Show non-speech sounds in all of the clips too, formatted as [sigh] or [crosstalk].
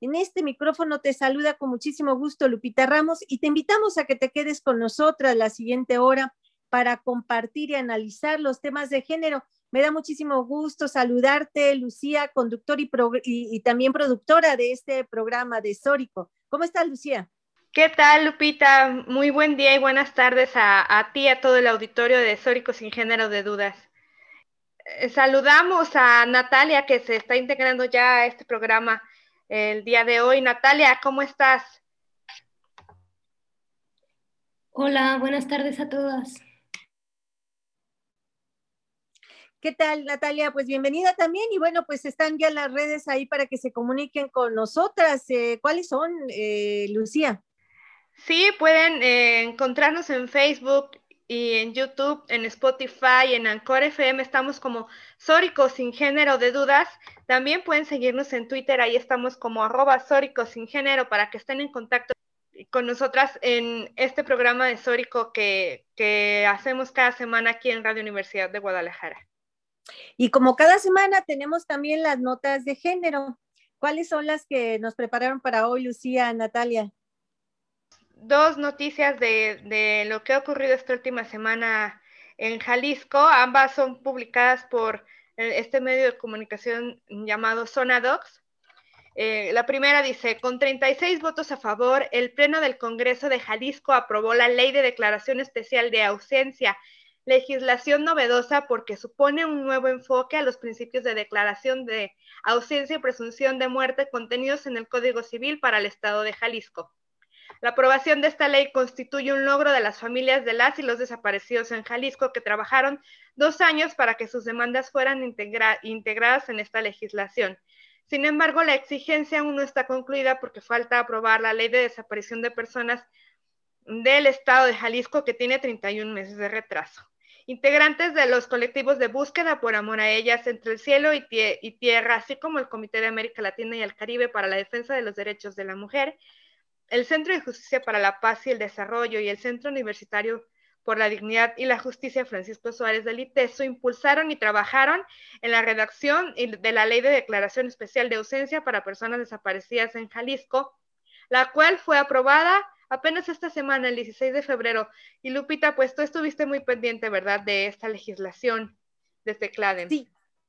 en este micrófono te saluda con muchísimo gusto Lupita Ramos y te invitamos a que te quedes con nosotras la siguiente hora para compartir y analizar los temas de género. Me da muchísimo gusto saludarte, Lucía, conductor y, también productora de este programa de Sórico. ¿Cómo estás, Lucía? ¿Qué tal, Lupita? Muy buen día y buenas tardes a, a ti a todo el auditorio de Sórico sin género de dudas. Eh, saludamos a Natalia que se está integrando ya a este programa el día de hoy. Natalia, ¿cómo estás? Hola, buenas tardes a todas. ¿Qué tal, Natalia? Pues bienvenida también. Y bueno, pues están ya las redes ahí para que se comuniquen con nosotras. Eh, ¿Cuáles son, eh, Lucía? Sí, pueden eh, encontrarnos en Facebook y en YouTube, en Spotify, en Anchor FM, estamos como Sórico sin género de dudas. También pueden seguirnos en Twitter, ahí estamos como arroba Sórico sin género para que estén en contacto con nosotras en este programa de Sórico que, que hacemos cada semana aquí en Radio Universidad de Guadalajara. Y como cada semana tenemos también las notas de género. ¿Cuáles son las que nos prepararon para hoy, Lucía, Natalia? Dos noticias de, lo que ha ocurrido esta última semana en Jalisco. Ambas son publicadas por eh, este medio de comunicación llamado Zona Docs. Eh, la primera dice, con 36 votos a favor, el Pleno del Congreso de Jalisco aprobó la Ley de Declaración Especial de Ausencia, legislación novedosa porque supone un nuevo enfoque a los principios de declaración de ausencia y presunción de muerte contenidos en el Código Civil para el Estado de Jalisco. La aprobación de esta ley constituye un logro de las familias de las y los desaparecidos en Jalisco que trabajaron dos años para que sus demandas fueran integradas en esta legislación. Sin embargo, la exigencia aún no está concluida porque falta aprobar la ley de desaparición de personas del estado de Jalisco que tiene 31 meses de retraso. Integrantes de los colectivos de búsqueda por amor a ellas entre el cielo y, y tierra, así como el Comité de América Latina y el Caribe para la Defensa de los Derechos de la Mujer, el Centro de Justicia para la Paz y el Desarrollo y el Centro Universitario por la Dignidad y la Justicia Francisco Suárez del ITESO impulsaron y trabajaron en la redacción de la Ley de Declaración Especial de Ausencia para Personas Desaparecidas en Jalisco, la cual fue aprobada apenas esta semana, el 16 de febrero. Y Lupita, pues tú estuviste muy pendiente, ¿verdad?, de esta legislación desde CLADEN. Sí,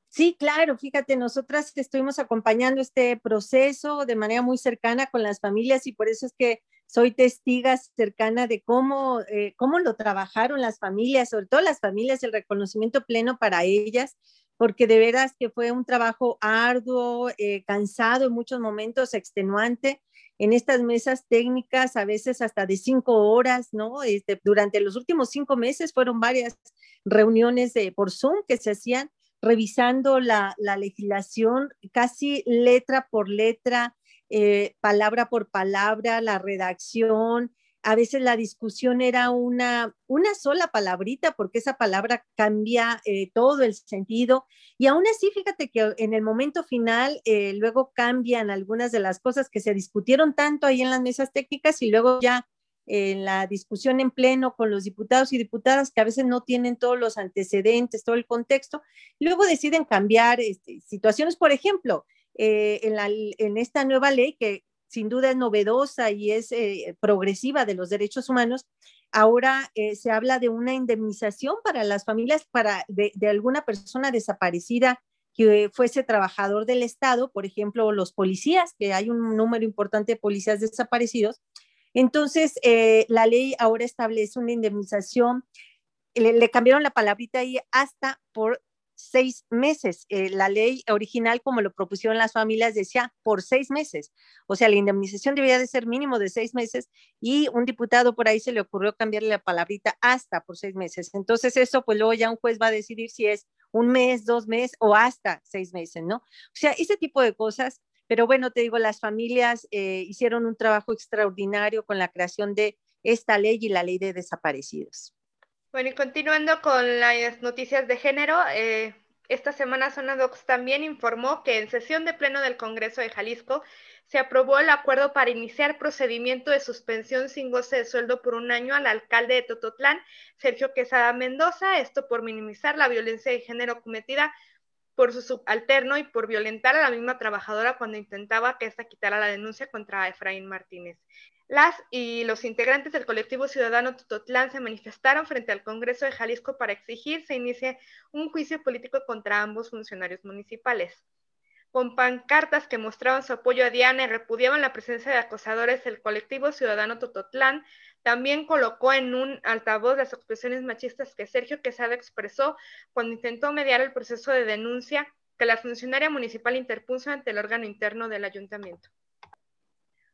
Sí, claro, fíjate, nosotras estuvimos acompañando este proceso de manera muy cercana con las familias y por eso es que soy testiga cercana de cómo, eh, cómo lo trabajaron las familias, sobre todo las familias, el reconocimiento pleno para ellas, porque de veras que fue un trabajo arduo, eh, cansado, en muchos momentos extenuante, en estas mesas técnicas, a veces hasta de cinco horas, ¿no? Este, durante los últimos cinco meses fueron varias reuniones por Zoom que se hacían revisando la, legislación casi letra por letra, eh, palabra por palabra, la redacción. A veces la discusión era una, una sola palabrita porque esa palabra cambia eh, todo el sentido. Y aún así, fíjate que en el momento final eh, luego cambian algunas de las cosas que se discutieron tanto ahí en las mesas técnicas y luego ya en la discusión en pleno con los diputados y diputadas que a veces no tienen todos los antecedentes, todo el contexto, luego deciden cambiar este, situaciones, por ejemplo, eh, en, esta nueva ley que sin duda es novedosa y es eh, progresiva de los derechos humanos, ahora eh, se habla de una indemnización para las familias para de, alguna persona desaparecida que fuese trabajador del Estado, por ejemplo, los policías, que hay un número importante de policías desaparecidos. Entonces, eh, la ley ahora establece una indemnización, le, cambiaron la palabrita ahí hasta por seis meses. Eh, la ley original, como lo propusieron las familias, decía por seis meses. O sea, la indemnización debía de ser mínimo de seis meses y un diputado por ahí se le ocurrió cambiarle la palabrita hasta por seis meses. Entonces eso, pues luego ya un juez va a decidir si es un mes, dos meses o hasta seis meses, ¿no? O sea, ese tipo de cosas. Pero bueno, te digo, las familias eh, hicieron un trabajo extraordinario con la creación de esta ley y la ley de desaparecidos. Bueno, y continuando con las noticias de género, eh, esta semana Zona Docs también informó que en sesión de pleno del Congreso de Jalisco se aprobó el acuerdo para iniciar procedimiento de suspensión sin goce de sueldo por un año al alcalde de Tototlán, Sergio Quesada Mendoza, esto por minimizar la violencia de género cometida por su subalterno y por violentar a la misma trabajadora cuando intentaba que ésta quitara la denuncia contra Efraín Martínez. Las y los integrantes del colectivo ciudadano Tutotlán se manifestaron frente al Congreso de Jalisco para exigir se inicie un juicio político contra ambos funcionarios municipales. Con pancartas que mostraban su apoyo a Diana y repudiaban la presencia de acosadores, el colectivo ciudadano Tototlán también colocó en un altavoz las expresiones machistas que Sergio Quesada expresó cuando intentó mediar el proceso de denuncia que la funcionaria municipal interpuso ante el órgano interno del ayuntamiento.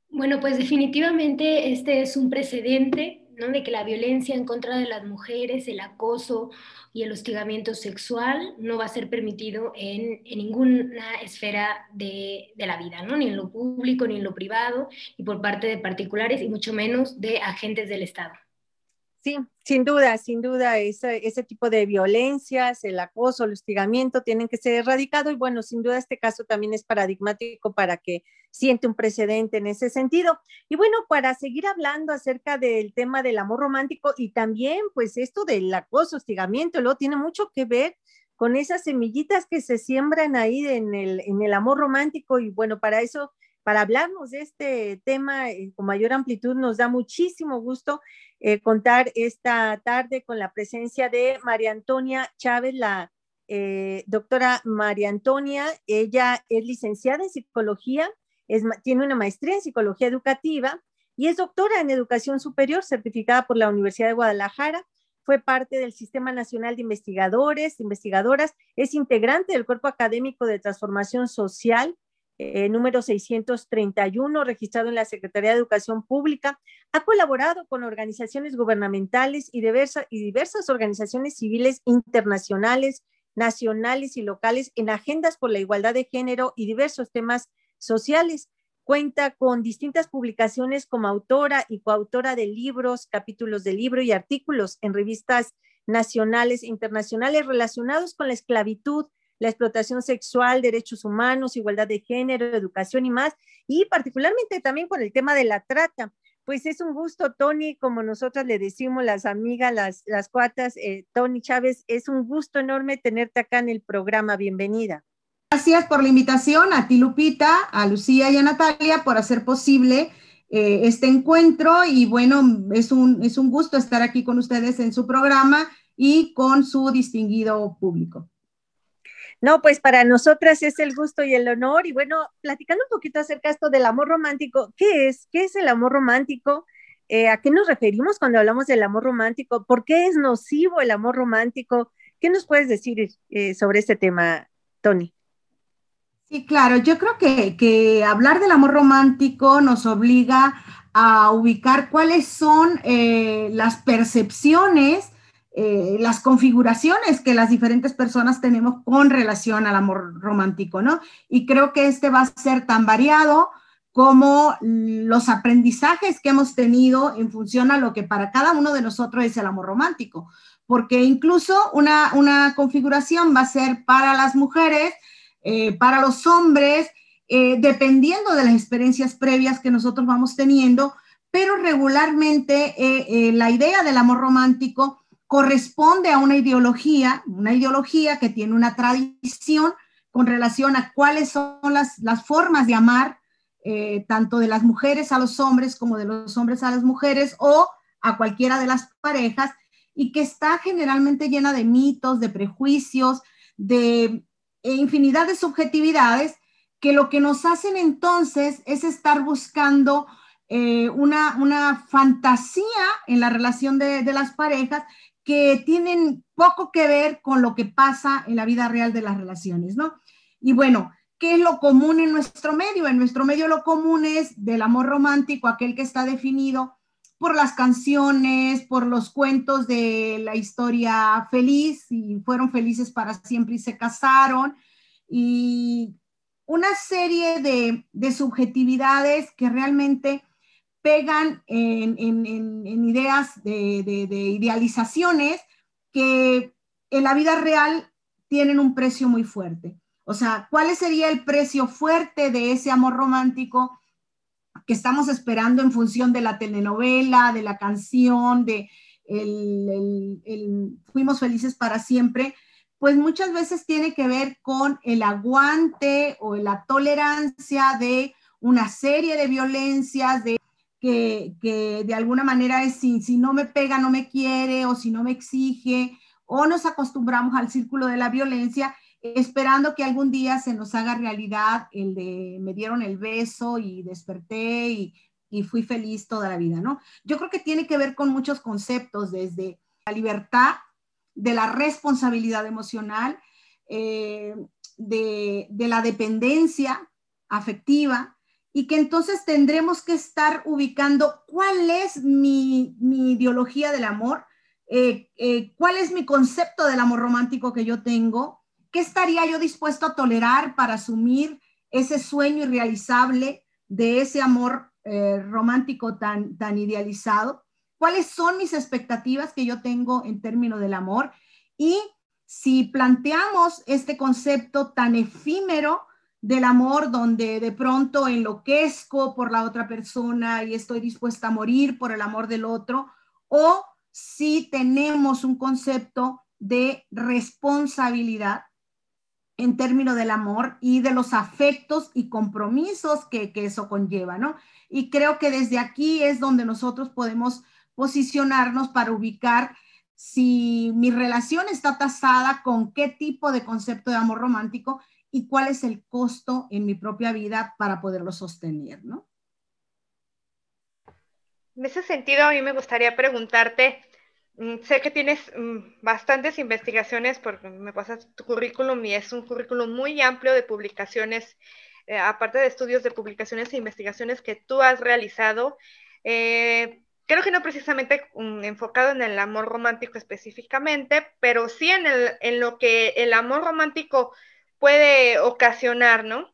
Bueno, pues definitivamente este es un precedente ¿no? de que la violencia en contra de las mujeres, el acoso y el hostigamiento sexual no va a ser permitido en, ninguna esfera de, de, la vida, ¿no? ni en lo público, ni en lo privado, y por parte de particulares, y mucho menos de agentes del Estado. Sí, sin duda, sin duda, ese, ese, tipo de violencias, el acoso, el hostigamiento tienen que ser erradicados y bueno, sin duda este caso también es paradigmático para que siente un precedente en ese sentido. Y bueno, para seguir hablando acerca del tema del amor romántico y también pues esto del acoso, hostigamiento, lo tiene mucho que ver con esas semillitas que se siembran ahí en el, en el amor romántico y bueno, para eso para hablarnos de este tema eh, con mayor amplitud. Nos da muchísimo gusto eh, contar esta tarde con la presencia de María Antonia Chávez, la eh, doctora María Antonia. Ella es licenciada en psicología, tiene una maestría en psicología educativa y es doctora en educación superior certificada por la Universidad de Guadalajara. Fue parte del Sistema Nacional de Investigadores, Investigadoras, es integrante del Cuerpo Académico de Transformación Social eh, número 631, registrado en la Secretaría de Educación Pública. Ha colaborado con organizaciones gubernamentales y, y diversas organizaciones civiles internacionales, nacionales y locales en agendas por la igualdad de género y diversos temas sociales. Cuenta con distintas publicaciones como autora y coautora de libros, capítulos de libro y artículos en revistas nacionales e internacionales relacionados con la esclavitud, la explotación sexual, derechos humanos, igualdad de género, educación y más, y particularmente también con el tema de la trata. Pues es un gusto, Tony, como nosotras le decimos las amigas, las, las cuatas, eh, Tony Chávez, es un gusto enorme tenerte acá en el programa. Bienvenida. Gracias por la invitación a ti, Lupita, a Lucía y a Natalia por hacer posible eh, este encuentro. Y bueno, es un, es un gusto estar aquí con ustedes en su programa y con su distinguido público. No, pues para nosotras es el gusto y el honor. Y bueno, platicando un poquito acerca esto del amor romántico, ¿qué es? ¿Qué es el amor romántico? Eh, ¿A qué nos referimos cuando hablamos del amor romántico? ¿Por qué es nocivo el amor romántico? ¿Qué nos puedes decir eh, sobre este tema, Tony? Sí, claro, yo creo que, que, hablar del amor romántico nos obliga a ubicar cuáles son eh, las percepciones eh, las configuraciones que las diferentes personas tenemos con relación al amor romántico, ¿no? Y creo que este va a ser tan variado como los aprendizajes que hemos tenido en función a lo que para cada uno de nosotros es el amor romántico, porque incluso una, una configuración va a ser para las mujeres, eh, para los hombres, eh, dependiendo de las experiencias previas que nosotros vamos teniendo, pero regularmente la idea del amor romántico corresponde a una ideología, una ideología que tiene una tradición con relación a cuáles son las, las formas de amar eh, tanto de las mujeres a los hombres como de los hombres a las mujeres o a cualquiera de las parejas y que está generalmente llena de mitos, de prejuicios, de infinidad de subjetividades que lo que nos hacen entonces es estar buscando eh, una, fantasía en la relación de, de, las parejas que tienen poco que ver con lo que pasa en la vida real de las relaciones, ¿no? Y bueno, ¿qué es lo común en nuestro medio? En nuestro medio lo común es del amor romántico, aquel que está definido por las canciones, por los cuentos de la historia feliz, y fueron felices para siempre y se casaron, y una serie de, subjetividades que realmente pegan en, ideas de, de, idealizaciones que en la vida real tienen un precio muy fuerte. O sea, ¿cuál sería el precio fuerte de ese amor romántico que estamos esperando en función de la telenovela, de la canción, de el, Fuimos felices para siempre? Pues muchas veces tiene que ver con el aguante o la tolerancia de una serie de violencias, de que, de alguna manera es si, si no me pega, no me quiere, o si no me exige, o nos acostumbramos al círculo de la violencia esperando que algún día se nos haga realidad el de me dieron el beso y desperté y, fui feliz toda la vida, ¿no? Yo creo que tiene que ver con muchos conceptos, desde la libertad, de la responsabilidad emocional, eh, de, la dependencia afectiva, y que entonces tendremos que estar ubicando cuál es mi, ideología del amor, eh, eh, cuál es mi concepto del amor romántico que yo tengo, ¿Qué estaría yo dispuesto a tolerar para asumir ese sueño irrealizable de ese amor eh, romántico tan, tan idealizado? ¿Cuáles son mis expectativas que yo tengo en términos del amor? Y si planteamos este concepto tan efímero del amor, donde de pronto enloquezco por la otra persona y estoy dispuesta a morir por el amor del otro, o si tenemos un concepto de responsabilidad en términos del amor y de los afectos y compromisos que, eso conlleva, ¿no? Y creo que desde aquí es donde nosotros podemos posicionarnos para ubicar si mi relación está tasada con qué tipo de concepto de amor romántico y cuál es el costo en mi propia vida para poderlo sostener, ¿no? En ese sentido, a mí me gustaría preguntarte, Mm, sé que tienes mm, bastantes investigaciones porque me pasas tu currículum y es un currículum muy amplio de publicaciones, eh, aparte de estudios de publicaciones e investigaciones que tú has realizado. Eh, creo que no precisamente mm, enfocado en el amor romántico específicamente, pero sí en, el, en lo que el amor romántico puede ocasionar, ¿no?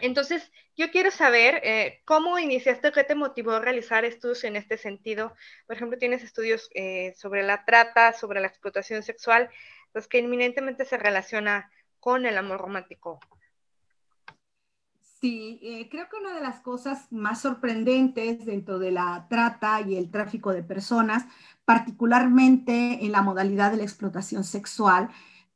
Entonces, yo quiero saber eh, cómo iniciaste, qué te motivó a realizar estudios en este sentido. Por ejemplo, tienes estudios eh, sobre la trata, sobre la explotación sexual, los que eminentemente se relaciona con el amor romántico. Sí, eh, creo que una de las cosas más sorprendentes dentro de la trata y el tráfico de personas, particularmente en la modalidad de la explotación sexual,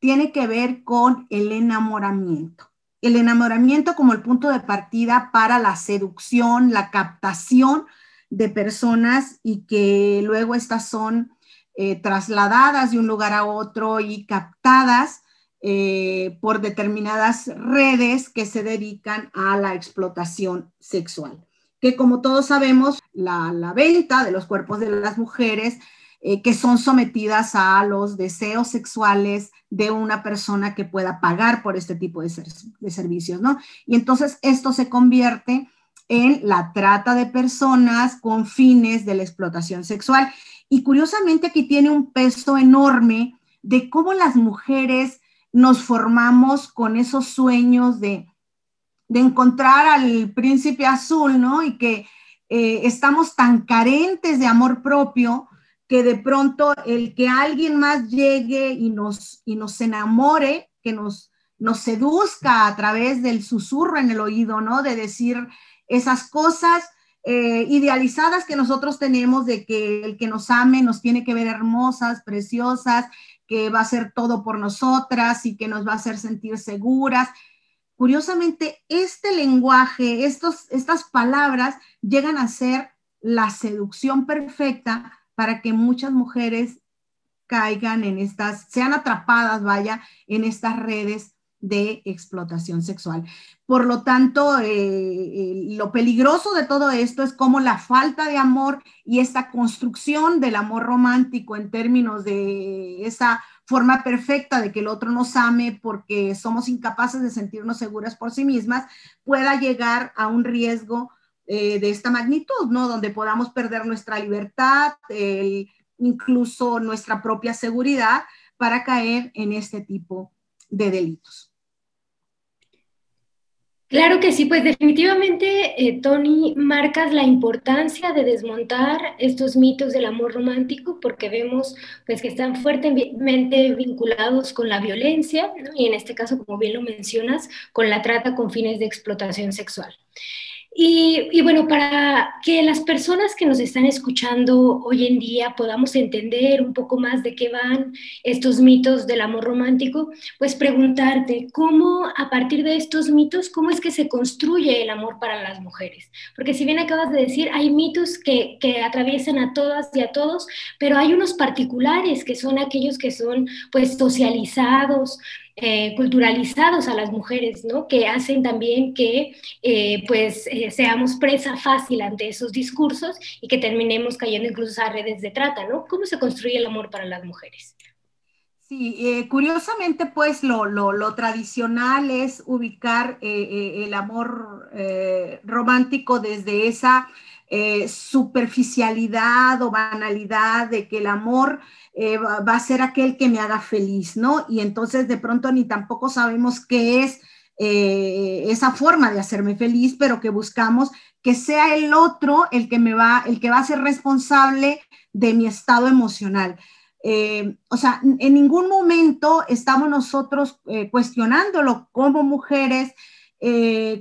tiene que ver con el enamoramiento el enamoramiento como el punto de partida para la seducción, la captación de personas y que luego estas son eh, trasladadas de un lugar a otro y captadas eh, por determinadas redes que se dedican a la explotación sexual. Que como todos sabemos, la, la venta de los cuerpos de las mujeres eh, que son sometidas a los deseos sexuales de una persona que pueda pagar por este tipo de, de servicios, ¿no? Y entonces esto se convierte en la trata de personas con fines de la explotación sexual. Y curiosamente aquí tiene un peso enorme de cómo las mujeres nos formamos con esos sueños de, de encontrar al príncipe azul, ¿no? Y que eh, estamos tan carentes de amor propio que de pronto el que alguien más llegue y nos, y nos enamore, que nos, nos seduzca a través del susurro en el oído, ¿no? De decir esas cosas eh, idealizadas que nosotros tenemos de que el que nos ame nos tiene que ver hermosas, preciosas, que va a hacer todo por nosotras y que nos va a hacer sentir seguras. curiosamente, este lenguaje, estos, estas palabras llegan a ser la seducción perfecta para que muchas mujeres caigan en estas, sean atrapadas, vaya, en estas redes de explotación sexual. Por lo tanto, eh, eh, lo peligroso de todo esto es como la falta de amor y esta construcción del amor romántico en términos de esa forma perfecta de que el otro nos ame porque somos incapaces de sentirnos seguras por sí mismas, pueda llegar a un riesgo eh, de esta magnitud, ¿no? Donde podamos perder nuestra libertad, incluso nuestra propia seguridad para caer en este tipo de delitos. Claro que sí, pues definitivamente, eh, Tony, marcas la importancia de desmontar estos mitos del amor romántico porque vemos pues, que están fuertemente vinculados con la violencia y en este caso, como bien lo mencionas, con la trata con fines de explotación sexual. Y, bueno, para que las personas que nos están escuchando hoy en día podamos entender un poco más de qué van estos mitos del amor romántico, pues preguntarte cómo a partir de estos mitos, cómo es que se construye el amor para las mujeres. Porque si bien acabas de decir, hay mitos que, que atraviesan a todas y a todos, pero hay unos particulares que son aquellos que son pues socializados, eh, culturalizados a las mujeres, ¿no? Que hacen también que, eh, pues, eh, seamos presa fácil ante esos discursos y que terminemos cayendo incluso a redes de trata, ¿no? ¿Cómo se construye el amor para las mujeres? Sí, curiosamente, pues, lo, lo, tradicional es ubicar el amor romántico desde esa superficialidad o banalidad de que el amor eh, va a ser aquel que me haga feliz, ¿no? Y entonces de pronto ni tampoco sabemos qué es eh, esa forma de hacerme feliz, pero que buscamos que sea el otro el que me va, el que va a ser responsable de mi estado emocional. Eh, o sea, en ningún momento estamos nosotros cuestionándolo como mujeres,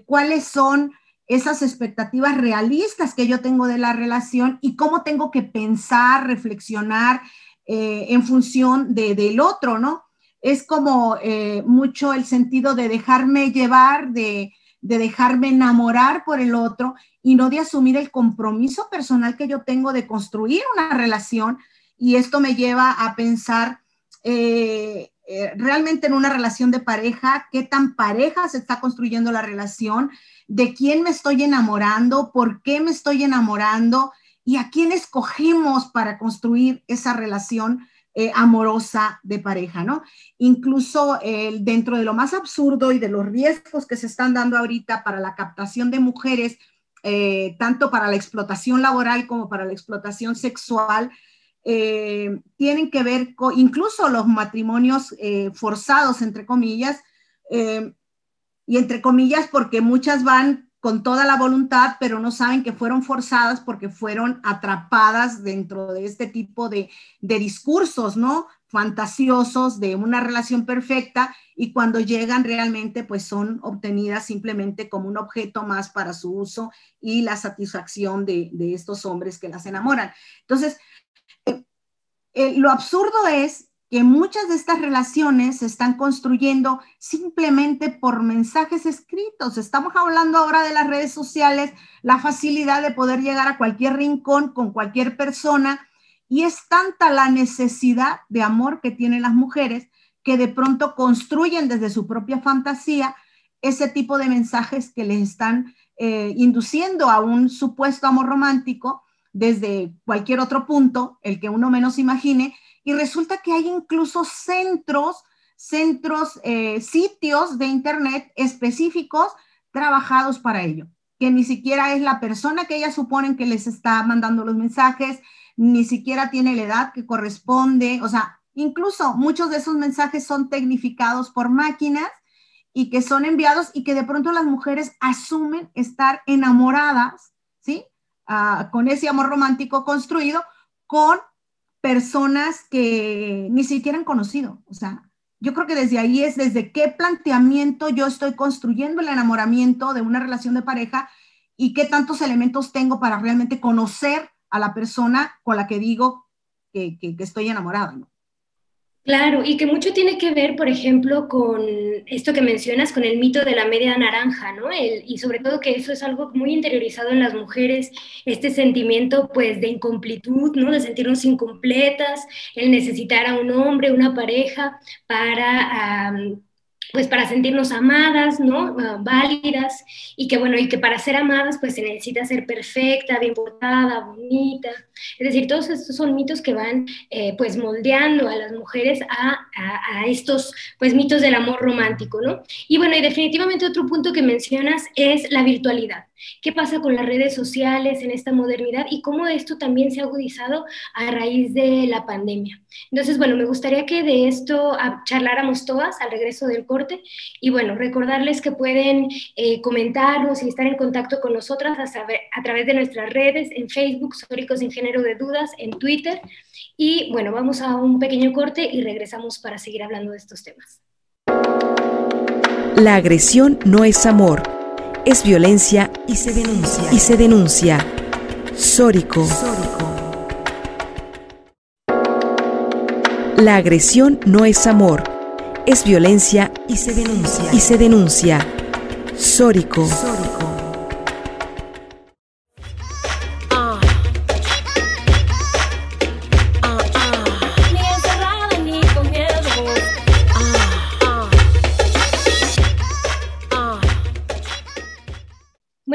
cuáles son esas expectativas realistas que yo tengo de la relación y cómo tengo que pensar, reflexionar eh, en función de, del otro, ¿no? Es como eh, mucho el sentido de dejarme llevar, de, de dejarme enamorar por el otro y no de asumir el compromiso personal que yo tengo de construir una relación. Y esto me lleva a pensar eh, realmente en una relación de pareja, qué tan pareja se está construyendo la relación, de quién me estoy enamorando, por qué me estoy enamorando, y a quién escogemos para construir esa relación eh, amorosa de pareja, ¿no? Incluso dentro de lo más absurdo y de los riesgos que se están dando ahorita para la captación de mujeres, eh, tanto para la explotación laboral como para la explotación sexual, eh, tienen que ver con incluso los matrimonios forzados, entre comillas, y entre comillas porque muchas van con toda la voluntad, pero no saben que fueron forzadas porque fueron atrapadas dentro de este tipo de, discursos, ¿no? Fantasiosos de una relación perfecta y cuando llegan realmente pues son obtenidas simplemente como un objeto más para su uso y la satisfacción de, estos hombres que las enamoran. Entonces, eh, eh, lo absurdo es que muchas de estas relaciones se están construyendo simplemente por mensajes escritos. Estamos hablando ahora de las redes sociales, la facilidad de poder llegar a cualquier rincón con cualquier persona y es tanta la necesidad de amor que tienen las mujeres que de pronto construyen desde su propia fantasía ese tipo de mensajes que les están eh, induciendo a un supuesto amor romántico desde cualquier otro punto, el que uno menos imagine, y resulta que hay incluso centros, centros, eh, sitios de Internet específicos trabajados para ello, que ni siquiera es la persona que ellas suponen que les está mandando los mensajes, ni siquiera tiene la edad que corresponde, o sea, incluso muchos de esos mensajes son tecnificados por máquinas y que son enviados y que de pronto las mujeres asumen estar enamoradas, con ese amor romántico construido con personas que ni siquiera han conocido. O sea, yo creo que desde ahí es desde qué planteamiento yo estoy construyendo el enamoramiento de una relación de pareja y qué tantos elementos tengo para realmente conocer a la persona con la que digo que, estoy enamorada. Claro, y que mucho tiene que ver, por ejemplo, con esto que mencionas, con el mito de la media naranja, ¿no? y sobre todo que eso es algo muy interiorizado en las mujeres, este sentimiento, pues, de incompletud, ¿no? De sentirnos incompletas, el necesitar a un hombre, una pareja para pues para sentirnos amadas, ¿no? Ah, válidas y que bueno, y que para ser amadas pues se necesita ser perfecta, bien portada, bonita. Es decir, todos estos son mitos que van eh, pues moldeando a las mujeres a, a, estos pues mitos del amor romántico, ¿no? Y bueno, y definitivamente otro punto que mencionas es la virtualidad. ¿Qué pasa con las redes sociales en esta modernidad y cómo esto también se ha agudizado a raíz de la pandemia? Entonces, bueno, me gustaría que de esto charláramos todas al regreso del corte y bueno, recordarles que pueden eh, comentarnos y estar en contacto con nosotras a, a través de nuestras redes en Facebook, Sóricos sin Género de Dudas, en Twitter. Y bueno, vamos a un pequeño corte y regresamos para seguir hablando de estos temas. La agresión no es amor es violencia y se denuncia. Y se denuncia. Sórico. La agresión no es amor, es violencia y se denuncia. Y se denuncia. Sórico.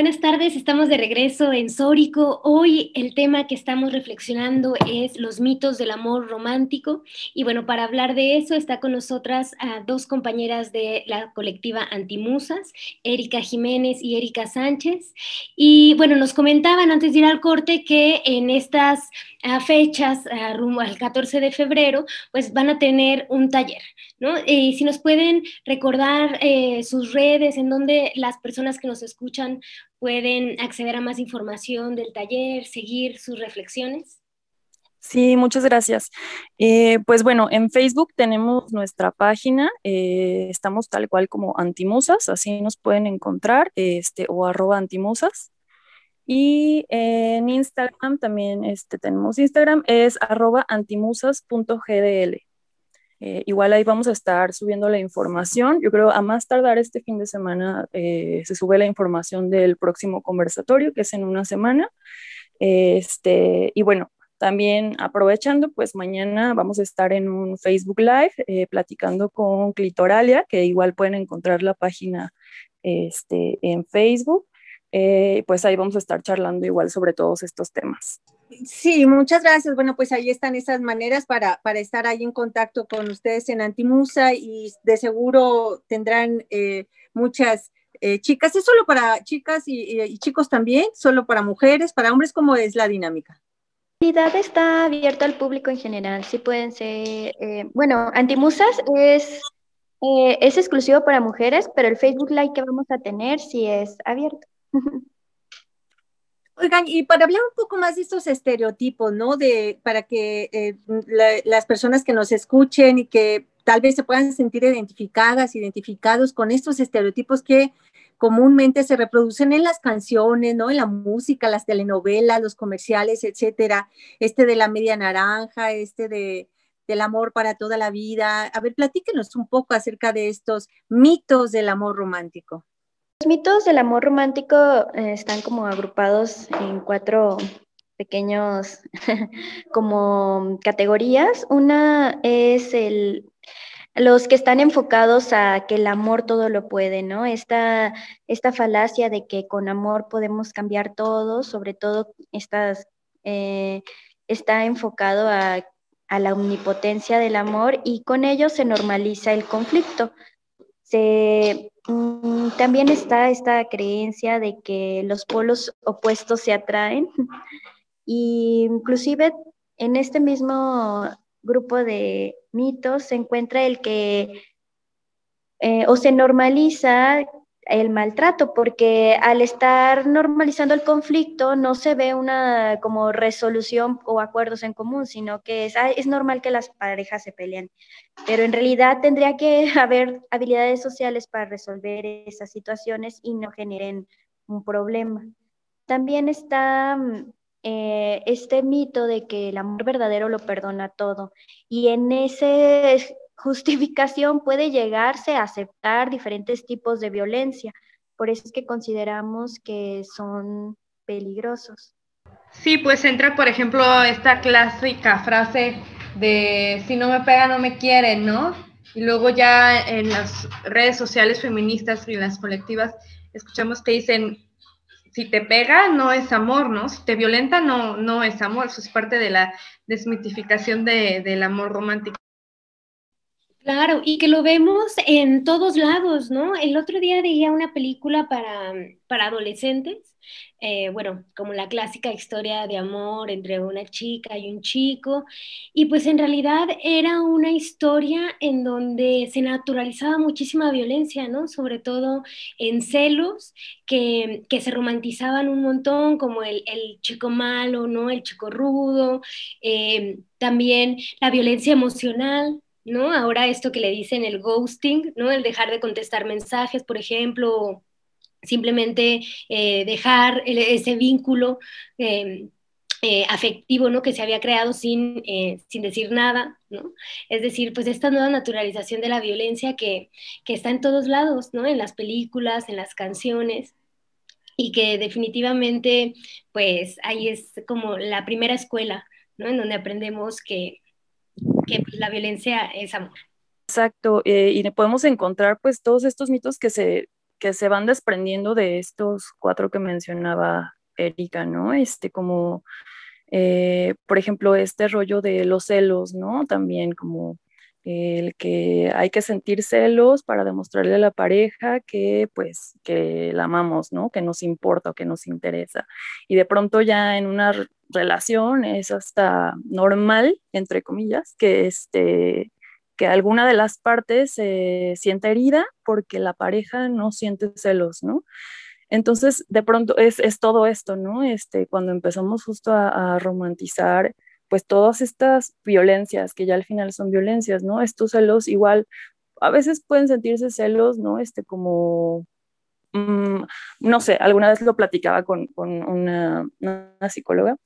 Estamos de regreso en Sórico. Hoy el tema que estamos reflexionando es los mitos del amor romántico. Y bueno, para hablar de eso está con nosotras a dos compañeras de la colectiva Antimusas, Erika Jiménez y Erika Sánchez. Y bueno, nos comentaban antes de ir al corte que en estas ah, fechas, ah, rumbo al 14 de febrero, pues van a tener un taller. ¿no? Y si nos pueden recordar eh, sus redes, en donde las personas que nos escuchan pueden acceder a más información del taller, seguir sus reflexiones. Sí, muchas gracias. Eh, pues bueno, en Facebook tenemos nuestra página, eh, estamos tal cual como Antimusas, así nos pueden encontrar, este, o arroba antimusas. Y en Instagram también este, tenemos Instagram, es arroba antimusas.gdl. Eh, igual ahí vamos a estar subiendo la información. Yo creo a más tardar este fin de semana eh, se sube la información del próximo conversatorio, que es en una semana. Este, y bueno, también aprovechando, pues mañana vamos a estar en un Facebook Live eh, platicando con Clitoralia, que igual pueden encontrar la página este, en Facebook. pues ahí vamos a estar charlando igual sobre todos estos temas. Sí, muchas gracias. Bueno, pues ahí están esas maneras para, para estar ahí en contacto con ustedes en Antimusa y de seguro tendrán eh, muchas eh, chicas. ¿Es solo para chicas y, chicos también? ¿Solo para mujeres? ¿Para hombres? ¿Cómo es la dinámica? La actividad está abierta al público en general. Sí pueden ser, eh, bueno, Antimusas es, es exclusivo para mujeres, pero el Facebook Live que vamos a tener sí es abierto. [laughs] Oigan, y para hablar un poco más de estos estereotipos, ¿no? De, para que eh, las personas que nos escuchen y que tal vez se puedan sentir identificadas, identificados con estos estereotipos que comúnmente se reproducen en las canciones, ¿no? En la música, las telenovelas, los comerciales, etcétera. Este de la media naranja, este de, del amor para toda la vida. A ver, platíquenos un poco acerca de estos mitos del amor romántico. Los mitos del amor romántico eh, están como agrupados en cuatro pequeños [laughs] como categorías. Una es el, los que están enfocados a que el amor todo lo puede, ¿no? Esta, esta falacia de que con amor podemos cambiar todo, sobre todo estas, eh, está enfocado a, a la omnipotencia del amor y con ello se normaliza el conflicto. Se, Mm, también está esta creencia de que los polos opuestos se atraen. [laughs] Y inclusive en este mismo grupo de mitos se encuentra el que eh, o se normaliza el maltrato, porque al estar normalizando el conflicto no se ve una como resolución o acuerdos en común, sino que es, es normal que las parejas se peleen, pero en realidad tendría que [laughs] haber habilidades sociales para resolver esas situaciones y no generen un problema. También está mm, eh, este mito de que el amor verdadero lo perdona todo. Y en esa justificación puede llegarse a aceptar diferentes tipos de violencia. Por eso es que consideramos que son peligrosos. Sí, pues entra, por ejemplo, esta clásica frase de si no me pega, no me quieren, ¿no? Y luego ya en las redes sociales feministas y en las colectivas escuchamos que dicen, si te pega, no es amor, ¿no? Si te violenta, no, no es amor. Eso es parte de la desmitificación del amor romántico. Claro, y que lo vemos en todos lados, ¿no? El otro día veía una película para, para adolescentes, eh, bueno, como la clásica historia de amor entre una chica y un chico, y pues en realidad era una historia en donde se naturalizaba muchísima violencia, ¿no? Sobre todo en celos que, que se romantizaban un montón, como el, el, chico malo, ¿no? El chico rudo, eh, también la violencia emocional ¿no? Ahora esto que le dicen el ghosting, ¿no? El dejar de contestar mensajes, por ejemplo, simplemente eh, dejar ese vínculo em, eh, afectivo, ¿no? Que se había creado sin, eh, sin decir nada, ¿no? Es decir, pues esta nueva naturalización de la violencia que, que está en todos lados, ¿no? En las películas, en las canciones, y que definitivamente, pues ahí es como la primera escuela, ¿no? En donde aprendemos que, que pues, la violencia es amor. Exacto, eh, y podemos encontrar pues todos estos mitos que se, que se van desprendiendo de estos cuatro que mencionaba Erika, ¿no? Este como, eh, por ejemplo, este rollo de los celos, ¿no? También como el que hay que sentir celos para demostrarle a la pareja que pues que la amamos, ¿no? Que nos importa o que nos interesa. Y de pronto ya en una relación es hasta normal, entre comillas, que este que alguna de las partes se sienta herida porque la pareja no siente celos, ¿no? Entonces, de pronto es, es todo esto, ¿no? Este, cuando empezamos justo a, a romantizar pues todas estas violencias, que ya al final son violencias, ¿no? Estos celos igual, a veces pueden sentirse celos, ¿no? Este como, mm, no sé, alguna vez lo platicaba con, con una, una, psicóloga,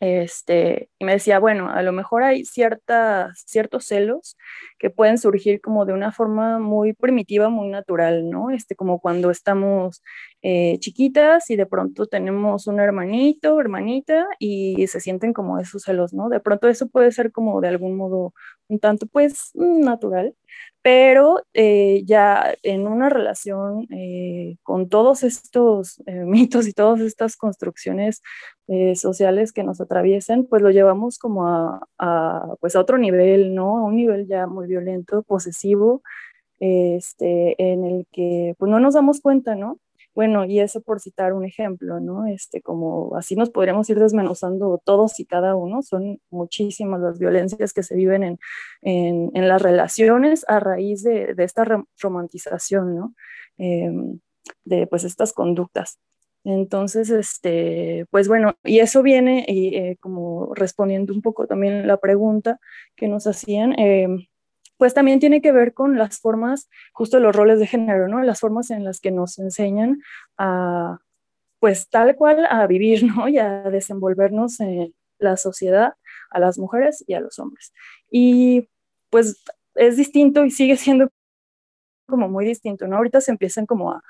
este, y me decía, bueno, a lo mejor hay ciertas, ciertos celos que pueden surgir como de una forma muy primitiva, muy natural, ¿no? Este, como cuando estamos eh, chiquitas y de pronto tenemos un hermanito, hermanita y se sienten como esos celos, ¿no? De pronto eso puede ser como de algún modo un tanto pues natural, pero eh, ya en una relación eh, con todos estos [laughs] mitos y todas estas construcciones sociales que nos atraviesan, pues lo llevamos como a, a, pues a otro nivel, ¿no? A un nivel ya muy violento, posesivo, este, en el que pues no nos damos cuenta, ¿no? Bueno, y eso por citar un ejemplo, ¿no? Este, como así nos podríamos ir desmenuzando todos y cada uno, son muchísimas las violencias que se viven en, en, en las relaciones a raíz de, de esta romantización, ¿no? Eh, de pues estas conductas. Entonces, este, pues bueno, y eso viene y, eh, como respondiendo un poco también la pregunta que nos hacían, eh, pues también tiene que ver con las formas, justo los roles de género, ¿no? Las formas en las que nos enseñan a, pues tal cual, a vivir, ¿no? Y a desenvolvernos en la sociedad, a las mujeres y a los hombres. Y pues es distinto y sigue siendo como muy distinto, ¿no? Ahorita se empiezan como a,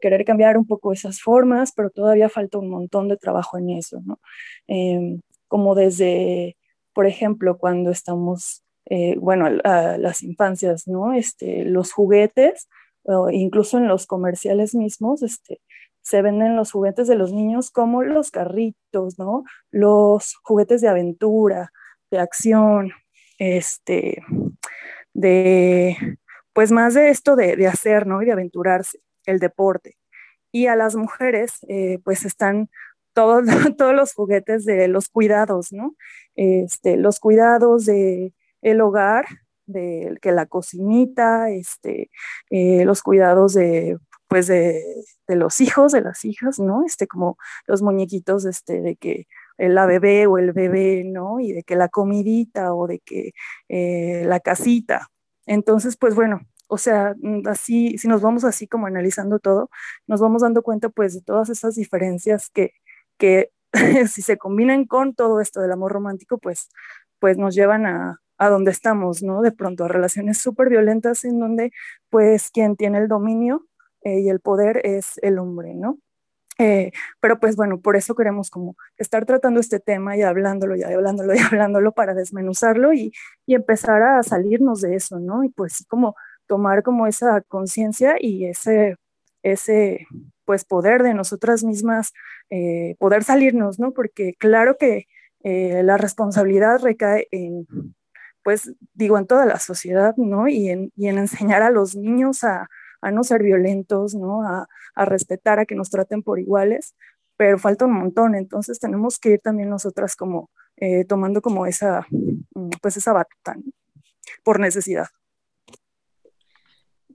querer cambiar un poco esas formas, pero todavía falta un montón de trabajo en eso, ¿no? Eh, como desde, por ejemplo, cuando estamos eh, bueno, a, las infancias, ¿no? Este, los juguetes, o incluso en los comerciales mismos, este, se venden los juguetes de los niños como los carritos, ¿no? Los juguetes de aventura, de acción, este, de, pues más de esto de, de hacer, ¿no? Y de aventurarse, el deporte. Y a las mujeres, eh, pues están todos, [laughs] todos los juguetes de los cuidados, ¿no? Este, los cuidados de el hogar, de que la cocinita, este, eh, los cuidados de, pues de, de, los hijos, de las hijas, ¿no? Este, como los muñequitos, este, de que la bebé o el bebé, ¿no? Y de que la comidita o de que eh, la casita. Entonces, pues bueno, o sea, mm, así, si nos vamos así como analizando todo, nos vamos dando cuenta pues de todas esas diferencias que, que [laughs] si se combinan con todo esto del amor romántico, pues, pues nos llevan a, a donde estamos, ¿no? De pronto a relaciones súper violentas en donde pues quien tiene el dominio eh, y el poder es el hombre, ¿no? Eh, pero pues bueno, por eso queremos como estar tratando este tema y hablándolo y hablándolo y [laughs] hablándolo para desmenuzarlo y, empezar a salirnos de eso, ¿no? Y pues como tomar como esa conciencia y ese, ese pues poder de nosotras mismas, eh, poder salirnos, ¿no? Porque claro que la responsabilidad recae en, pues digo, en toda la sociedad, ¿no? Y en, y en enseñar a los niños a, no ser violentos, ¿no? A, a, respetar, a que nos traten por iguales, pero falta un montón, entonces tenemos que ir también nosotras como eh, tomando como esa, mm, pues esa batuta, ¿no? por necesidad.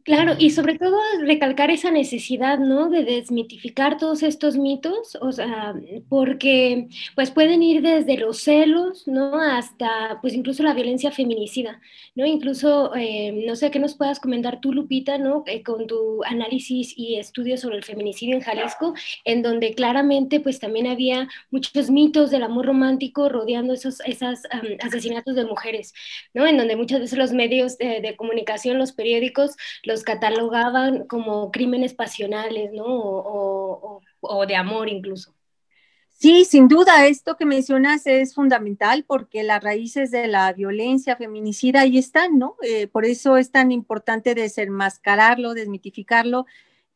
Claro, y sobre todo recalcar esa necesidad, ¿no? De desmitificar todos estos mitos, o sea, porque pues pueden ir desde los celos, ¿no? Hasta pues incluso la violencia feminicida, ¿no? Incluso, eh, no sé, ¿qué nos puedas comentar tú, Lupita, ¿no? Eh, con tu análisis y estudios sobre el feminicidio en Jalisco, en donde claramente pues también había muchos mitos del amor romántico rodeando esos esos, asesinatos de mujeres, ¿no? En donde muchas veces los medios de, de comunicación, los periódicos, los catalogaban como crímenes pasionales, ¿no? O, de amor incluso. Sí, sin duda, esto que mencionas es fundamental porque las raíces de la violencia feminicida ahí están, ¿no? Eh, por eso es tan importante desenmascararlo, desmitificarlo.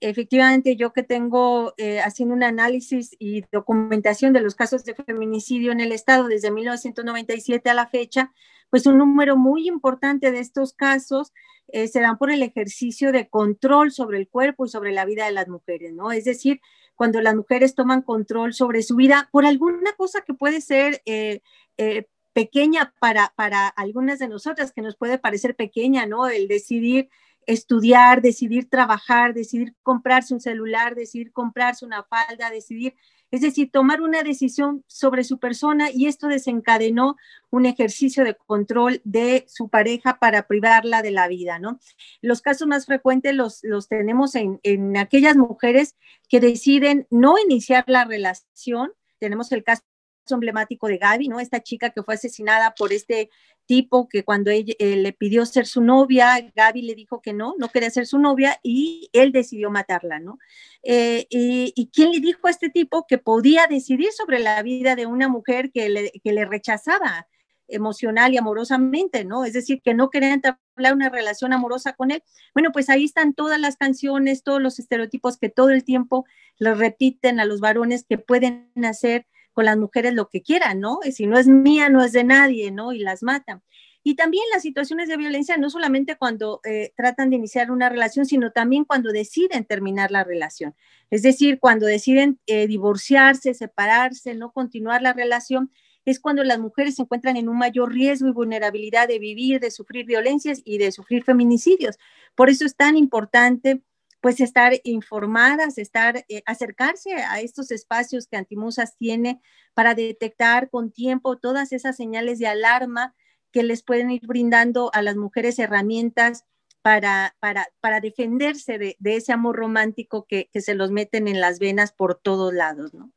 Efectivamente, yo que tengo eh, haciendo un análisis y documentación de los casos de feminicidio en el Estado desde 1997 a la fecha, pues un número muy importante de estos casos eh, se dan por el ejercicio de control sobre el cuerpo y sobre la vida de las mujeres, ¿no? Es decir, cuando las mujeres toman control sobre su vida por alguna cosa que puede ser eh, eh, pequeña para, para algunas de nosotras, que nos puede parecer pequeña, ¿no? El decidir estudiar, decidir trabajar, decidir comprarse un celular, decidir comprarse una falda, decidir es decir, tomar una decisión sobre su persona y esto desencadenó un ejercicio de control de su pareja para privarla de la vida, ¿no? Los casos más frecuentes los, los tenemos en, en aquellas mujeres que deciden no iniciar la relación. Tenemos el caso emblemático de Gaby, ¿no? Esta chica que fue asesinada por este tipo que cuando ella, eh, le pidió ser su novia, Gaby le dijo que no, no quería ser su novia y él decidió matarla, ¿no? Eh, y, quién le dijo a este tipo que podía decidir sobre la vida de una mujer que le, que le rechazaba emocional y amorosamente, ¿no? Es decir, que no quería entablar una relación amorosa con él. Bueno, pues ahí están todas las canciones, todos los estereotipos que todo el tiempo le repiten a los varones que pueden hacer con las mujeres lo que quieran, ¿no? Y si no es mía, no es de nadie, ¿no? Y las matan. Y también las situaciones de violencia, no solamente cuando eh, tratan de iniciar una relación, sino también cuando deciden terminar la relación. Es decir, cuando deciden eh, divorciarse, separarse, no continuar la relación, es cuando las mujeres se encuentran en un mayor riesgo y vulnerabilidad de vivir, de sufrir violencias y de sufrir feminicidios. Por eso es tan importante pues estar informadas, estar, eh, acercarse a estos espacios que Antimusas tiene para detectar con tiempo todas esas señales de alarma que les pueden ir brindando a las mujeres herramientas para, para, para defenderse de, de, ese amor romántico que, que se los meten en las venas por todos lados, ¿no?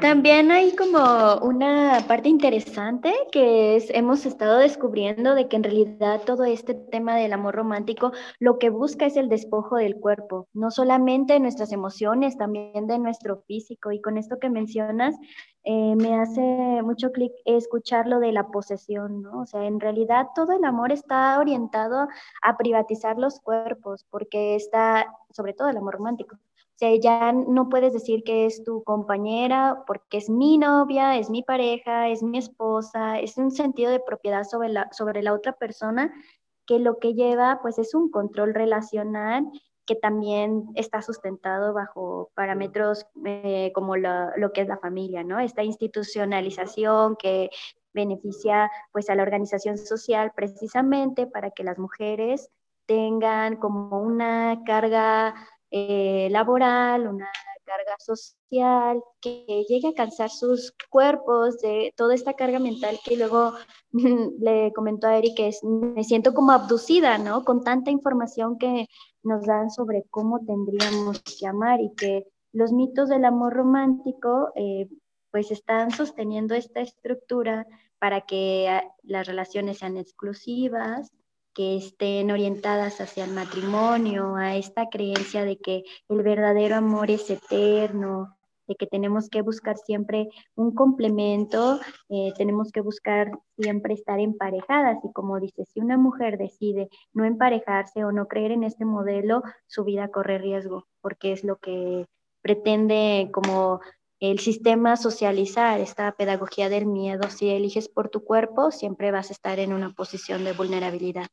También hay como una parte interesante que es, hemos estado descubriendo de que en realidad todo este tema del amor romántico lo que busca es el despojo del cuerpo, no solamente nuestras emociones, también de nuestro físico. Y con esto que mencionas, eh, me hace mucho clic escuchar lo de la posesión, ¿no? O sea, en realidad todo el amor está orientado a privatizar los cuerpos, porque está, sobre todo el amor romántico, sea, ya no puedes decir que es tu compañera porque es mi novia, es mi pareja, es mi esposa, es un sentido de propiedad sobre la, sobre la otra persona que lo que lleva pues es un control relacional que también está sustentado bajo parámetros eh, como lo, que es la familia, ¿no? Esta institucionalización que beneficia pues a la organización social precisamente para que las mujeres tengan como una carga eh, laboral, una carga social, que llegue a cansar sus cuerpos de toda esta carga mental que luego [laughs] le comentó a Eric que me siento como abducida, ¿no? Con tanta información que nos dan sobre cómo tendríamos que amar y que los mitos del amor romántico eh, pues están sosteniendo esta estructura para que ah, las relaciones sean exclusivas, que estén orientadas hacia el matrimonio, a esta creencia de que el verdadero amor es eterno, de que tenemos que buscar siempre un complemento, eh, tenemos que buscar siempre estar emparejadas y como dice, si una mujer decide no emparejarse o no creer en este modelo, su vida corre riesgo, porque es lo que pretende como el sistema socializar, esta pedagogía del miedo, si eliges por tu cuerpo, siempre vas a estar en una posición de vulnerabilidad.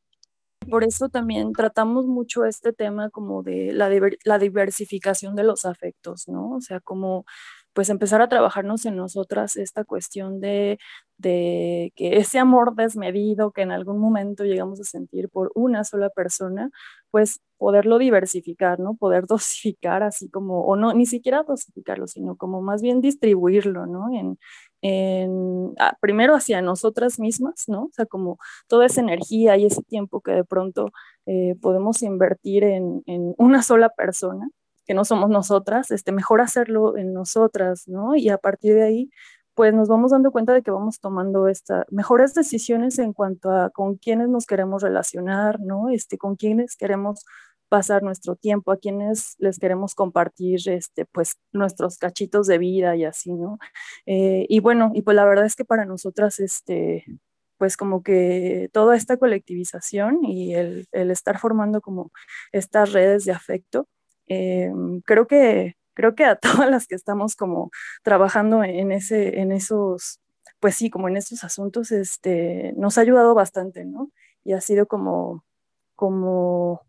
Por eso también tratamos mucho este tema como de la, diversificación de los afectos, ¿no? O sea, como pues empezar a trabajarnos en nosotras esta cuestión de, que ese amor desmedido que en algún momento llegamos a sentir por una sola persona, pues poderlo diversificar, ¿no? Poder [laughs] dosificar así como, o no, ni siquiera dosificarlo, sino como más bien distribuirlo, ¿no? En, ah, primero hacia nosotras mismas, ¿no? O sea, como toda esa energía y ese tiempo que de pronto eh, podemos invertir en, en, una sola persona, que no somos nosotras, este, mejor hacerlo en nosotras, ¿no? Y a partir de ahí, pues nos vamos dando cuenta de que vamos tomando estas mejores decisiones en cuanto a con quiénes nos queremos relacionar, ¿no? Este, con quiénes queremos pasar nuestro tiempo, a quienes les queremos compartir este, pues, nuestros cachitos de vida y así, ¿no? Eh, y bueno, y pues la verdad es que para nosotras, este, pues como que toda esta colectivización y el, el estar formando como estas redes de afecto, eh, creo que creo que a [laughs] todas las que estamos como trabajando en ese en esos pues sí como en estos asuntos este nos ha ayudado bastante no y ha sido como como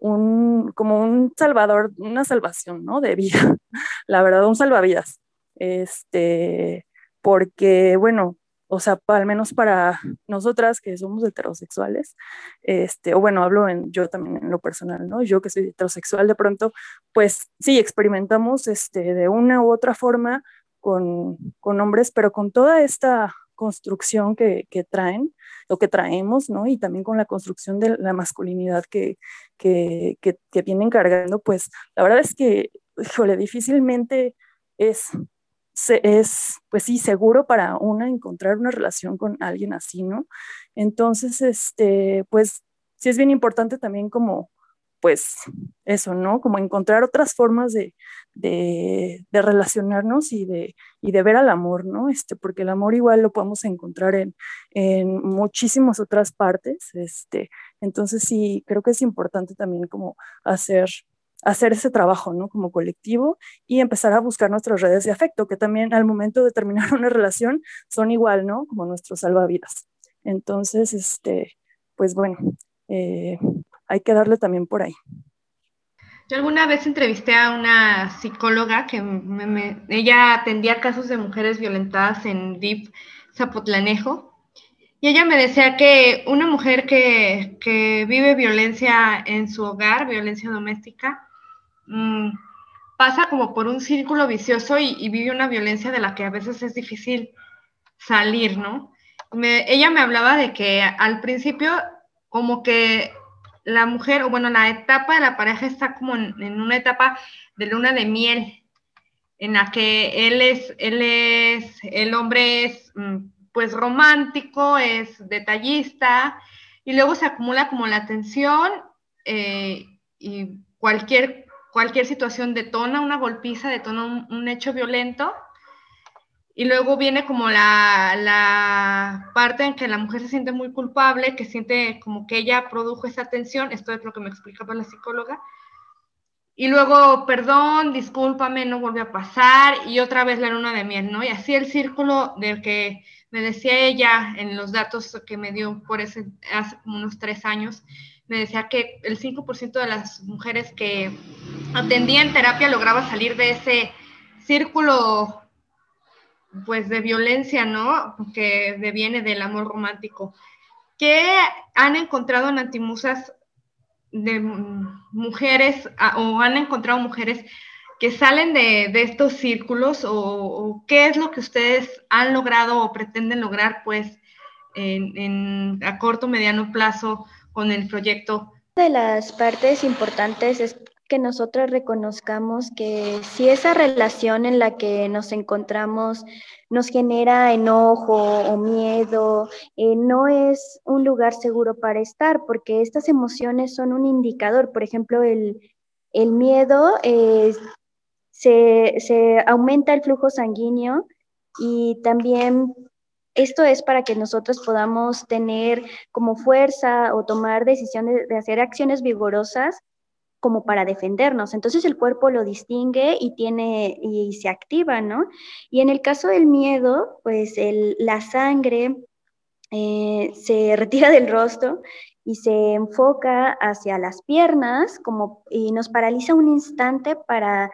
un, como un salvador, una salvación, ¿no? De vida, [laughs] la verdad, un salvavidas. Este, porque, bueno, o sea, al menos para nosotras que somos heterosexuales, este, o bueno, hablo en, yo también en lo personal, ¿no? Yo que soy heterosexual, de pronto, pues sí, experimentamos este, de una u otra forma con, con hombres, pero con toda esta construcción que, traen o que traemos, ¿no? Y también con la construcción de la masculinidad que, que, que, vienen cargando, pues la verdad es que, híjole, difícilmente es, es, pues sí, seguro para una encontrar una relación con alguien así, ¿no? Entonces, este, pues sí es bien importante también como pues eso, ¿no? Como encontrar otras formas de, de, relacionarnos y de, y de ver al amor, ¿no? Este, porque el amor igual lo podemos encontrar en, en muchísimas otras partes, este, entonces sí, creo que es importante también como hacer hacer ese trabajo, ¿no? Como colectivo y empezar a buscar nuestras redes de afecto, que también al momento de terminar [laughs] una relación son igual, ¿no? Como nuestros salvavidas. Entonces, este, pues bueno, eh, hay que darle también por ahí. Yo alguna vez entrevisté a una psicóloga que ella atendía casos de mujeres violentadas en VIP Zapotlanejo y ella me decía que una mujer que, vive violencia en su hogar, violencia doméstica, mm, pasa como por un círculo vicioso y, vive una violencia de la que a veces es difícil salir, ¿no? ella me hablaba de que al principio como que la mujer, o bueno, la etapa de la pareja está como en, una etapa de luna de miel, en la que él es, él es, el hombre es mm, pues romántico, es detallista, y luego se acumula como la tensión eh, y cualquier, cualquier situación detona una golpiza, detona un hecho violento y luego viene como la, la, parte en que la mujer se siente muy culpable, que siente como que ella produjo esa tensión, esto es lo que me explicaba la psicóloga. Y luego, perdón, discúlpame, no volvió a pasar, y otra vez la luna de miel, ¿no? Y así el círculo del que me decía ella en los datos que me dio por ese, hace unos tres años, me decía que el 5% de las mujeres que atendían terapia lograba salir de ese círculo pues de violencia, ¿no? Que deviene del amor romántico. ¿Qué han encontrado en Antimusas de mujeres o han encontrado mujeres que salen de, estos círculos o, qué es lo que ustedes han logrado o pretenden lograr pues en, a corto mediano plazo con el proyecto? De las partes importantes es que nosotros reconozcamos que si esa relación en la que nos encontramos nos genera enojo o miedo, eh, no es un lugar seguro para estar, porque estas emociones son un indicador. Por ejemplo, el, miedo eh, se, se aumenta el flujo sanguíneo y también esto es para que nosotros podamos tener como fuerza o tomar decisiones de hacer acciones vigorosas como para defendernos. Entonces el cuerpo lo distingue y tiene y se activa, ¿no? Y en el caso del miedo, pues la sangre eh, se [laughs] retira del rostro y se enfoca hacia las piernas como, y nos paraliza un instante para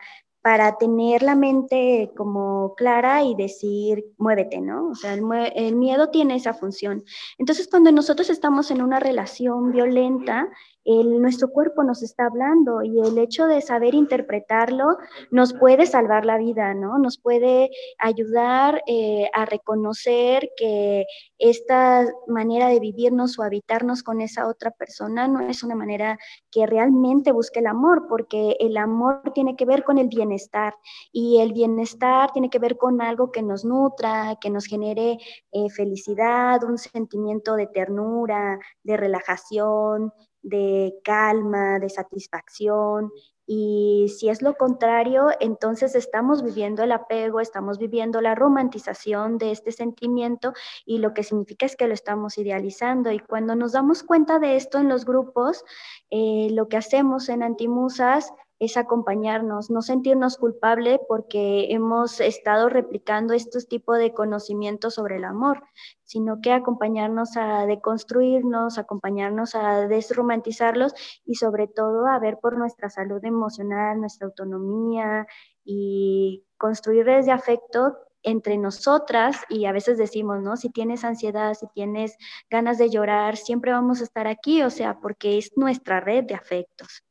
para tener la mente como clara y decir, muévete, ¿no? O sea, el, miedo tiene esa función. Entonces, cuando nosotros estamos en una relación violenta, nuestro cuerpo nos está hablando y el hecho de saber interpretarlo nos puede salvar la vida, ¿no? Nos puede ayudar eh, a reconocer que esta manera de vivirnos o habitarnos con esa otra persona no es una manera que realmente busque el amor, porque el amor tiene que ver con el bienestar y el bienestar tiene que ver con algo que nos nutra, que nos genere eh, felicidad, un sentimiento de ternura, de relajación, de calma, de satisfacción. Y si es lo contrario, entonces estamos viviendo el apego, estamos viviendo la romantización de este sentimiento y lo que significa es que lo estamos idealizando. Y cuando nos damos cuenta de esto en los grupos, eh, lo que hacemos en Antimusas es acompañarnos, no sentirnos culpable porque hemos estado replicando estos tipos de conocimientos sobre el amor, sino que acompañarnos a deconstruirnos, acompañarnos a desromantizarlos y sobre todo a ver por nuestra salud emocional, nuestra autonomía y construir desde afecto entre nosotras y a veces decimos, ¿no? Si tienes ansiedad, si tienes ganas de llorar, siempre vamos a estar aquí, o sea, porque es nuestra red de afectos.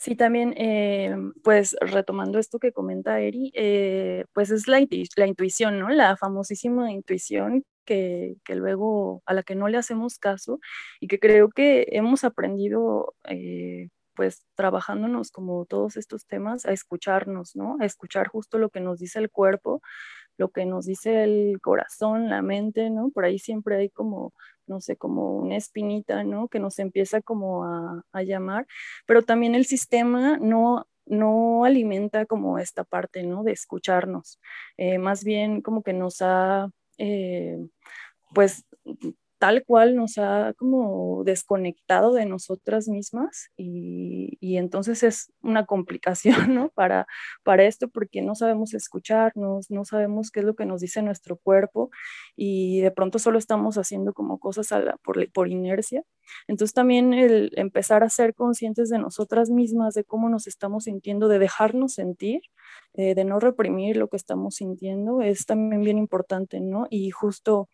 Sí, también, eh, pues retomando esto que comenta Eri, eh, pues es la, intuición, ¿no? La famosísima intuición que, que, luego a la que no le hacemos caso y que creo que hemos aprendido, eh, pues trabajándonos como todos estos temas, a escucharnos, ¿no? A escuchar justo lo que nos dice el cuerpo, lo que nos dice el corazón, la mente, ¿no? Por ahí siempre hay como no sé, como una espinita, ¿no? Que nos empieza como a, llamar, pero también el sistema no, no alimenta como esta parte, ¿no? De escucharnos, eh, más bien como que nos ha, eh, pues, tal cual nos ha como desconectado de nosotras mismas y, entonces es una complicación, [laughs] ¿no? Para, para esto porque no sabemos escucharnos, no sabemos qué es lo que nos dice nuestro cuerpo y de pronto solo estamos haciendo como cosas por, por inercia. Entonces también el empezar a ser conscientes de nosotras mismas, de cómo nos estamos sintiendo, de dejarnos sentir, eh, de no reprimir lo que estamos sintiendo, es también bien importante, ¿no? Y justo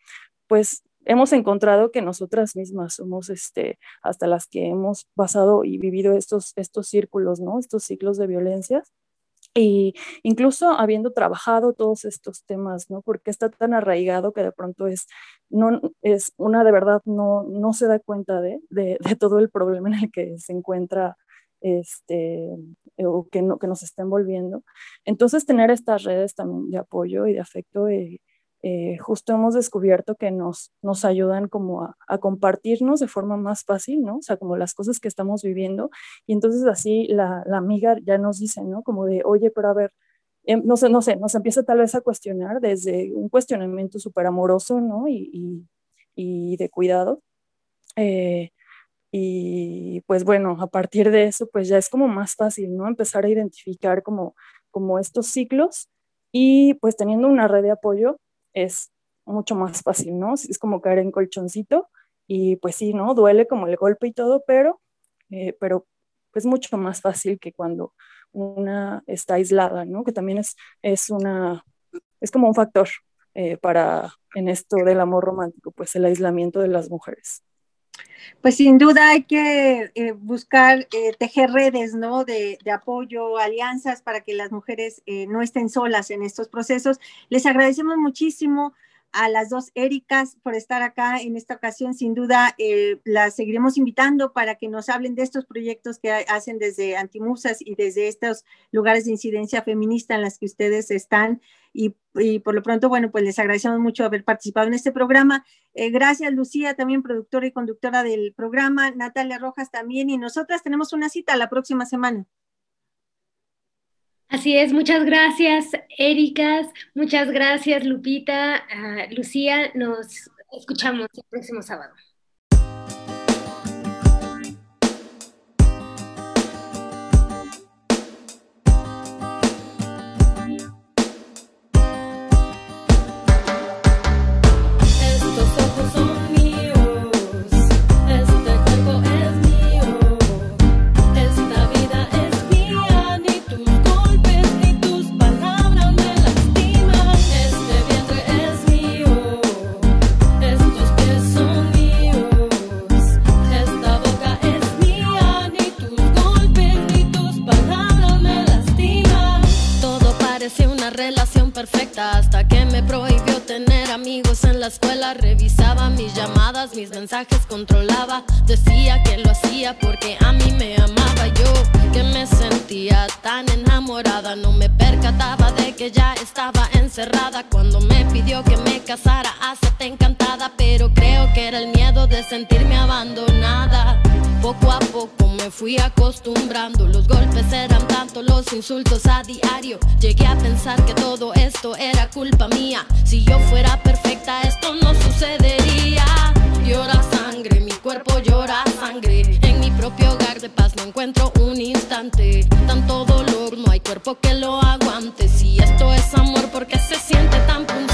pues hemos encontrado que nosotras mismas somos este, hasta las que hemos pasado y vivido estos, estos círculos, ¿no? Estos ciclos de violencia. Y incluso habiendo trabajado todos estos temas, ¿no? Porque está tan arraigado que de pronto es, no, es una de verdad no, no se da cuenta de, de, de todo el problema en el que se encuentra este, o que, no, que nos está envolviendo. Entonces, tener estas redes también de apoyo y de afecto eh, eh, justo hemos descubierto que nos, nos ayudan como a, compartirnos de forma más fácil, ¿no? O sea, como las cosas que estamos viviendo. Y entonces así la, la amiga ya nos dice, ¿no? Como de, oye, pero a ver, em, no sé, no sé, nos empieza tal vez a cuestionar desde un cuestionamiento súper amoroso, ¿no? Y, de cuidado. Eh, y pues bueno, a partir de eso, pues ya es como más fácil, ¿no? Empezar a identificar como, como estos ciclos y pues teniendo una red de apoyo, es mucho más fácil, ¿no? Es como caer en colchoncito y pues sí, ¿no? Duele como el golpe y todo, pero, eh, pero pues mucho más fácil que cuando una está aislada, ¿no? Que también es, es una, es como un factor eh, para, en esto del amor romántico, pues el aislamiento de las mujeres. Pues sin duda hay que eh, buscar tejer redes, ¿no? De, de, apoyo, alianzas para que las mujeres no estén solas en estos procesos. Les agradecemos muchísimo a las dos Éricas por estar acá en esta ocasión. Sin duda, eh, las seguiremos invitando para que nos hablen de estos proyectos que hacen desde Antimusas y desde estos lugares de incidencia feminista en las que ustedes están. Y, por lo pronto, bueno, pues les agradecemos mucho haber participado en este programa. Eh, gracias, Lucía, también productora y conductora del programa. Natalia Rojas también. Y nosotras tenemos una cita la próxima semana. Así es, muchas gracias, Éricas, muchas gracias, Lupita, ah, Lucía, nos escuchamos el próximo sábado. Mis mensajes controlaba. Decía que lo hacía porque a mí me amaba yo, que me sentía tan enamorada. No me percataba de que ya estaba encerrada. Cuando me pidió que me casara, acepté encantada. Pero creo que era el miedo de sentirme abandonada. Poco a poco me fui acostumbrando. Los golpes eran tanto, los insultos a diario. Llegué a pensar que todo esto era culpa mía. Si yo fuera perfecta, esto no llora sangre, mi cuerpo llora sangre. En mi propio hogar de paz no encuentro un instante. Tanto dolor, no hay cuerpo que lo aguante. Si esto es amor, porque se siente tan punzante?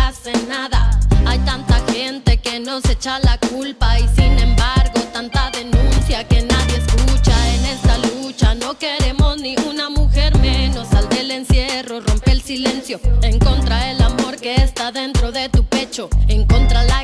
echa la culpa y sin embargo tanta denuncia que nadie escucha en esta lucha. No queremos ni una mujer menos. Sal del encierro, rompe el silencio. En contra el amor que está dentro de tu pecho. En contra la